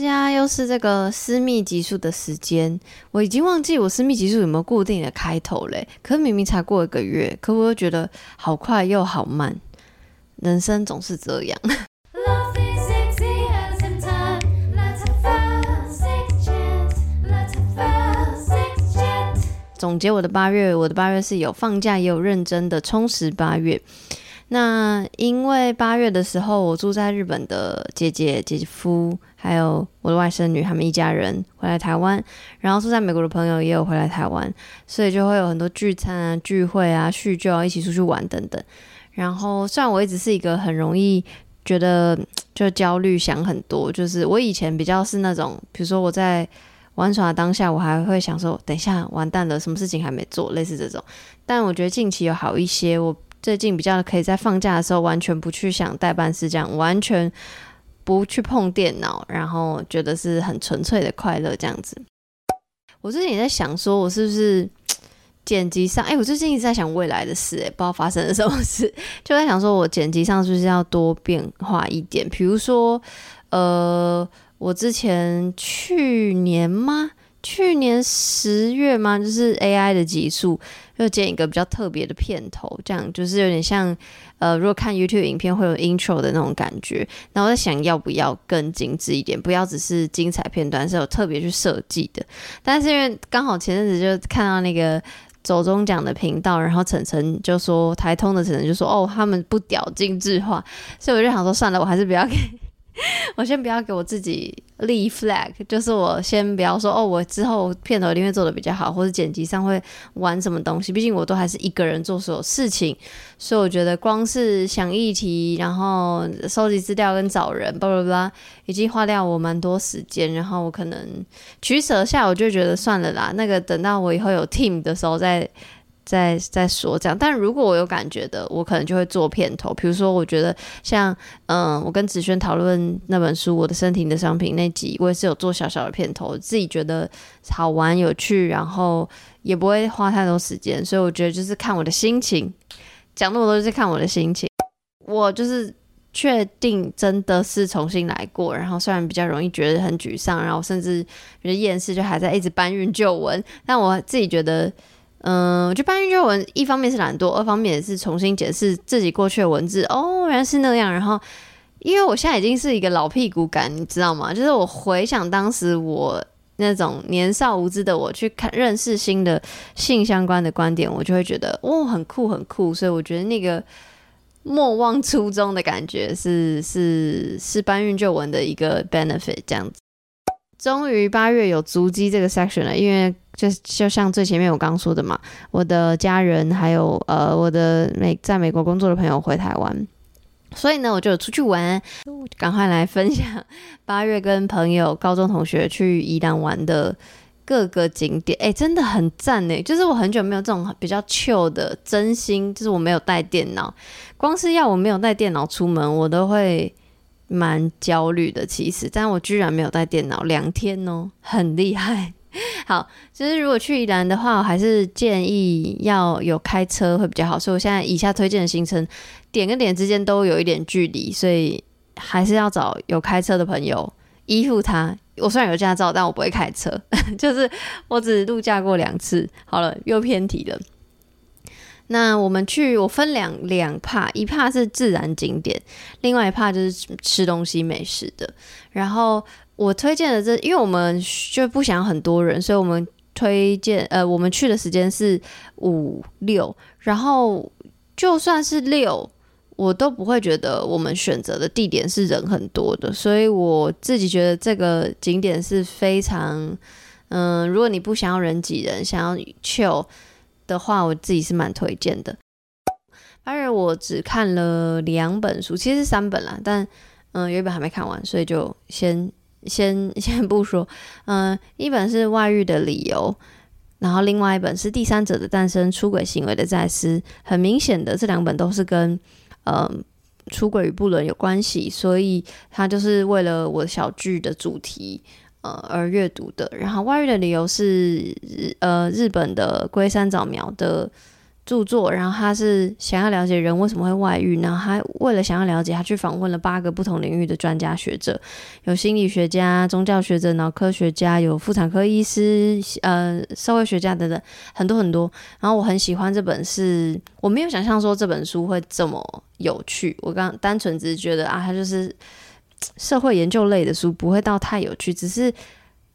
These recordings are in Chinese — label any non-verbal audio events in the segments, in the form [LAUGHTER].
家，又是这个私密集数的时间，我已经忘记我私密集数有没有固定的开头嘞。可是明明才过一个月，可我又觉得好快又好慢，人生总是这样。总结我的八月，我的八月是有放假也有认真的充实八月。那因为八月的时候，我住在日本的姐姐、姐夫，还有我的外甥女，他们一家人回来台湾，然后住在美国的朋友也有回来台湾，所以就会有很多聚餐啊、聚会啊、叙旧啊、一起出去玩等等。然后虽然我一直是一个很容易觉得就焦虑、想很多，就是我以前比较是那种，比如说我在玩耍当下，我还会想说，等一下完蛋了，什么事情还没做，类似这种。但我觉得近期有好一些，我。最近比较可以在放假的时候完全不去想待办事，这样完全不去碰电脑，然后觉得是很纯粹的快乐这样子。我最近也在想，说我是不是 [TSK] 剪辑上，哎、我最近一直在想未来的事，哎，不知道发生了什么事，[LAUGHS] 就在想说我剪辑上是不是要多变化一点，比如说，呃，我之前去年吗？去年十月吗？就是 AI 的极速，又剪一个比较特别的片头，这样就是有点像，呃，如果看 YouTube 影片会有 intro 的那种感觉。然后我在想要不要更精致一点，不要只是精彩片段，是有特别去设计的。但是因为刚好前阵子就看到那个走中奖的频道，然后晨晨就说台通的晨晨就说哦，他们不屌精致化，所以我就想说算了，我还是不要给。[LAUGHS] 我先不要给我自己立 flag，就是我先不要说哦，我之后片头一定会做得比较好，或者剪辑上会玩什么东西。毕竟我都还是一个人做所有事情，所以我觉得光是想议题，然后收集资料跟找人，巴拉巴拉，已经花掉我蛮多时间。然后我可能取舍下，我就觉得算了啦。那个等到我以后有 team 的时候再。在在说这样，但如果我有感觉的，我可能就会做片头。比如说，我觉得像嗯，我跟子轩讨论那本书《我的身体的商品》那集，我也是有做小小的片头，自己觉得好玩有趣，然后也不会花太多时间，所以我觉得就是看我的心情。讲那么多就是看我的心情。我就是确定真的是重新来过，然后虽然比较容易觉得很沮丧，然后甚至觉得厌世，就还在一直搬运旧文，但我自己觉得。嗯，我觉得搬运旧文，一方面是懒惰，二方面也是重新解释自己过去的文字。哦，原来是那样。然后，因为我现在已经是一个老屁股感，你知道吗？就是我回想当时我那种年少无知的我去看认识新的性相关的观点，我就会觉得哦，很酷很酷。所以我觉得那个莫忘初衷的感觉是是是搬运旧文的一个 [LAUGHS] benefit 这样子。终于八月有足迹这个 section 了，因为就就像最前面我刚说的嘛，我的家人还有呃我的美在美国工作的朋友回台湾，所以呢我就出去玩，赶快来分享 [LAUGHS] 八月跟朋友高中同学去宜兰玩的各个景点，哎，真的很赞呢，就是我很久没有这种比较旧的，真心就是我没有带电脑，光是要我没有带电脑出门，我都会。蛮焦虑的，其实，但我居然没有带电脑两天哦，很厉害。[LAUGHS] 好，其实如果去宜兰的话，我还是建议要有开车会比较好。所以我现在以下推荐的行程，点跟点之间都有一点距离，所以还是要找有开车的朋友依附他。我虽然有驾照，但我不会开车，[LAUGHS] 就是我只路驾过两次。好了，又偏题了。那我们去，我分两两帕，一帕是自然景点，另外一帕就是吃东西美食的。然后我推荐的这，因为我们就不想很多人，所以我们推荐，呃，我们去的时间是五六，然后就算是六，我都不会觉得我们选择的地点是人很多的，所以我自己觉得这个景点是非常，嗯、如果你不想要人挤人，想要 chill 的话，我自己是蛮推荐的。当然我只看了两本书，其实是三本啦，但嗯，有一本还没看完，所以就先先 [LAUGHS] 先不说。嗯，一本是《外遇的理由》，然后另外一本是《第三者的诞生：出轨行为的再思》。很明显的，这两本都是跟嗯出轨与不伦有关系，所以它就是为了我小剧的主题。呃，而阅读的，然后外遇的理由是，呃，日本的龟山早苗的著作，然后他是想要了解人为什么会外遇，然后他为了想要了解，他去访问了八个不同领域的专家学者，有心理学家、宗教学者、脑科学家，有妇产科医师、呃，社会学家等等，很多很多。然后我很喜欢这本是，我没有想象说这本书会这么有趣。我刚单纯只是觉得啊，他就是社会研究类的书，不会到太有趣，只是。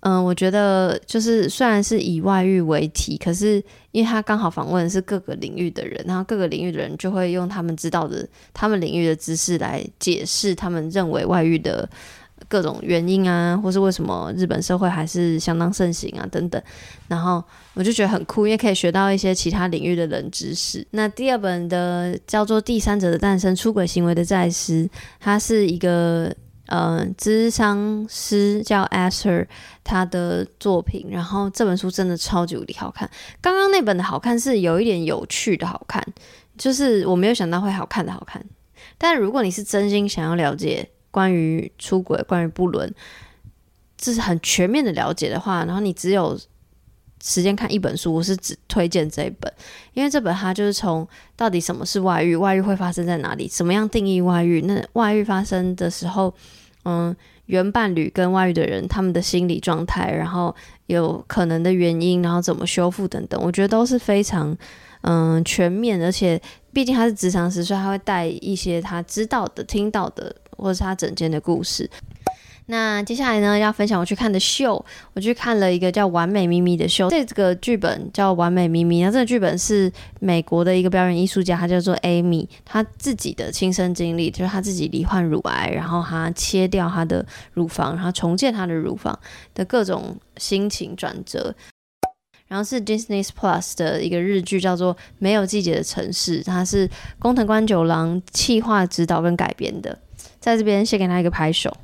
嗯，我觉得就是虽然是以外遇为题，可是因为他刚好访问的是各个领域的人，然后各个领域的人就会用他们知道的、他们领域的知识来解释他们认为外遇的各种原因啊，或是为什么日本社会还是相当盛行啊等等。然后我就觉得很酷，因为可以学到一些其他领域的人知识。那第二本的叫做《第三者的诞生：出轨行为的再思》，它是一个。呃，咨商师叫 a s e r 他的作品，然后这本书真的超级无敌好看。刚刚那本的好看是有一点有趣的好看，就是我没有想到会好看的好看。但如果你是真心想要了解关于出轨、关于不伦，这是很全面的了解的话，然后你只有。时间看一本书，我是只推荐这一本，因为这本它就是从到底什么是外遇，外遇会发生在哪里，怎么样定义外遇，那外遇发生的时候，嗯，原伴侣跟外遇的人他们的心理状态，然后有可能的原因，然后怎么修复等等，我觉得都是非常嗯全面，而且毕竟他是咨商师，所以他会带一些他知道的、听到的，或者是他整间的故事。那接下来呢，要分享我去看的秀。我去看了一个叫《完美咪咪》的秀。这个剧本叫《完美咪咪》，那这个剧本是美国的一个表演艺术家，他叫做 Amy，他自己的亲身经历，就是他自己罹患乳癌，然后他切掉他的乳房，然后重建他的乳房的各种心情转折。然后是 Disney Plus 的一个日剧，叫做《没有季节的城市》，它是工藤官九郎企划、指导跟改编的。在这边先给他一个拍手。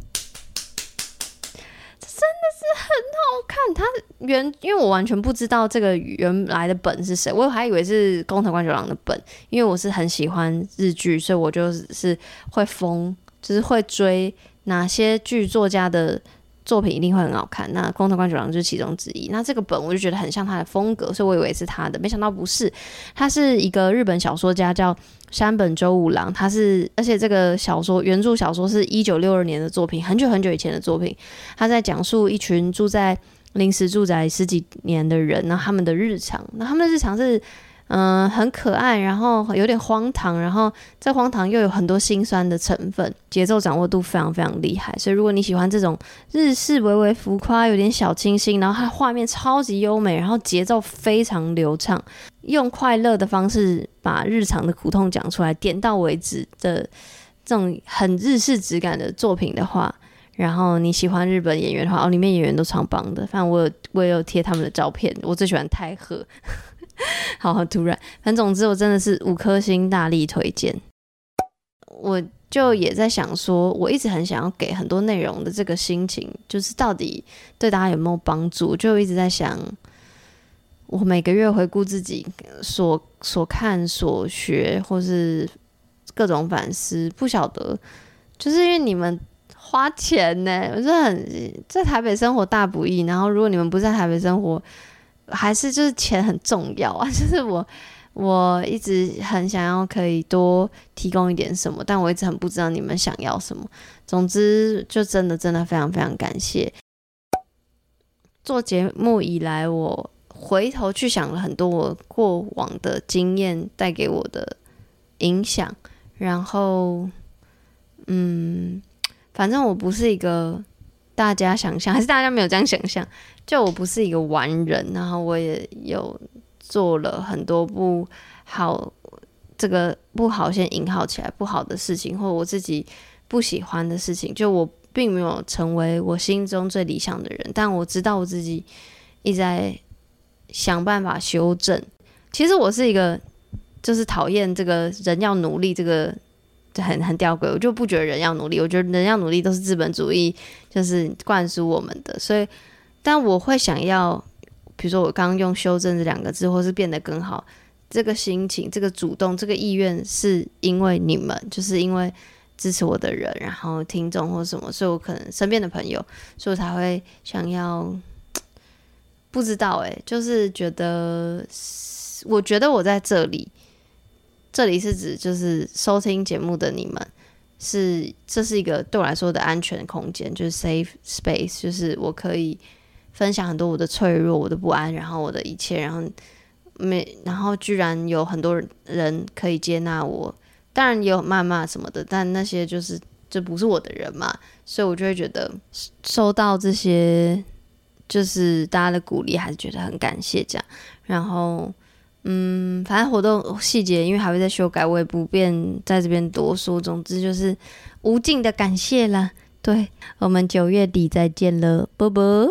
很好看，他原因为我完全不知道这个原来的本是谁，我还以为是工藤官九郎的本，因为我是很喜欢日剧，所以我就是会疯，就是会追哪些剧作家的。作品一定会很好看。那宫藤官九郎就是其中之一。那这个本我就觉得很像他的风格，所以我以为是他的，没想到不是。他是一个日本小说家，叫山本周五郎。他是，而且这个小说原著小说是一九六二年的作品，很久很久以前的作品。他在讲述一群住在临时住宅十几年的人，那他们的日常。那他们的日常是。嗯，很可爱，然后有点荒唐，然后在荒唐又有很多心酸的成分，节奏掌握度非常非常厉害。所以如果你喜欢这种日式微微浮夸、有点小清新，然后它画面超级优美，然后节奏非常流畅，用快乐的方式把日常的苦痛讲出来，点到为止的这种很日式质感的作品的话，然后你喜欢日本演员的话，哦，里面演员都超棒的。反正我有我也有贴他们的照片，我最喜欢太和。[LAUGHS] 好，好突然，反正总之我真的是五颗星大力推荐。我就也在想说，我一直很想要给很多内容的这个心情，就是到底对大家有没有帮助？就一直在想，我每个月回顾自己所所看所学，或是各种反思，不晓得，就是因为你们花钱呢，我是很在台北生活大不易，然后如果你们不在台北生活。还是就是钱很重要啊，[LAUGHS] 就是我我一直很想要可以多提供一点什么，但我一直很不知道你们想要什么。总之，就真的真的非常非常感谢。做节目以来，我回头去想了很多我过往的经验带给我的影响，然后嗯，反正我不是一个。大家想象 [LAUGHS] 还是大家没有这样想象？就我不是一个完人，然后我也有做了很多不好，这个不好先引号起来不好的事情，或我自己不喜欢的事情。就我并没有成为我心中最理想的人，但我知道我自己一直在想办法修正。其实我是一个，就是讨厌这个人要努力这个。就很很吊诡，我就不觉得人要努力，我觉得人要努力都是资本主义，就是灌输我们的。所以，但我会想要，比如说我刚刚用“修正”这两个字，或是变得更好，这个心情、这个主动、这个意愿，是因为你们，就是因为支持我的人，然后听众或什么，所以我可能身边的朋友，所以我才会想要，不知道诶，就是觉得，我觉得我在这里。这里是指就是收听节目的你们，是这是一个对我来说的安全空间，就是 safe space，就是我可以分享很多我的脆弱、我的不安，然后我的一切，然后没，然后居然有很多人可以接纳我，当然也有谩骂什么的，但那些就是这不是我的人嘛，所以我就会觉得收到这些。就是大家的鼓励，还是觉得很感谢这样。然后，嗯，反正活动细节因为还会再修改，我也不便在这边多说。总之就是无尽的感谢啦。对，我们九月底再见了，啵啵。